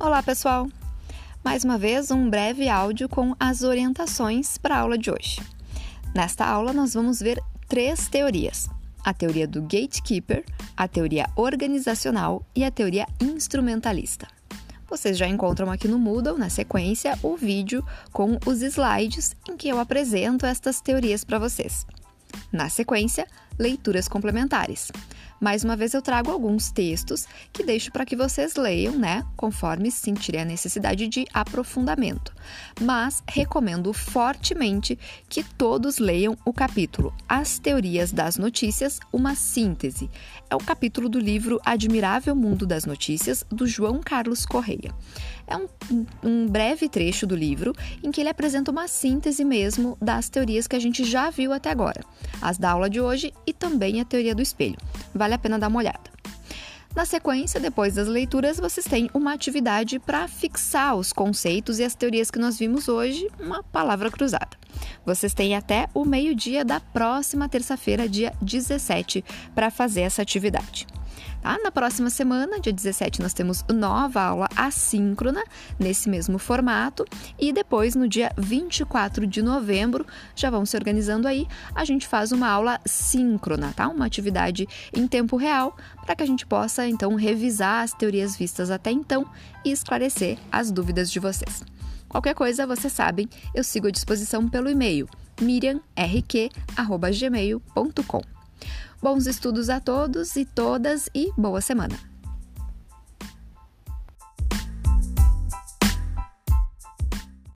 Olá, pessoal! Mais uma vez, um breve áudio com as orientações para a aula de hoje. Nesta aula, nós vamos ver três teorias: a teoria do gatekeeper, a teoria organizacional e a teoria instrumentalista. Vocês já encontram aqui no Moodle, na sequência, o vídeo com os slides em que eu apresento estas teorias para vocês. Na sequência, leituras complementares. Mais uma vez eu trago alguns textos que deixo para que vocês leiam, né, conforme sentirem a necessidade de aprofundamento. Mas recomendo fortemente que todos leiam o capítulo As Teorias das Notícias, uma síntese. É o capítulo do livro Admirável Mundo das Notícias, do João Carlos Correia. É um, um breve trecho do livro em que ele apresenta uma síntese mesmo das teorias que a gente já viu até agora, as da aula de hoje e também a teoria do espelho. Vale a pena dar uma olhada. Na sequência, depois das leituras, vocês têm uma atividade para fixar os conceitos e as teorias que nós vimos hoje, uma palavra cruzada. Vocês têm até o meio-dia da próxima terça-feira, dia 17, para fazer essa atividade. Tá? Na próxima semana, dia 17, nós temos nova aula assíncrona, nesse mesmo formato. E depois, no dia 24 de novembro, já vão se organizando aí, a gente faz uma aula síncrona, tá? Uma atividade em tempo real, para que a gente possa, então, revisar as teorias vistas até então e esclarecer as dúvidas de vocês. Qualquer coisa, vocês sabem, eu sigo à disposição pelo e-mail miriamrq.gmail.com. Bons estudos a todos e todas e boa semana!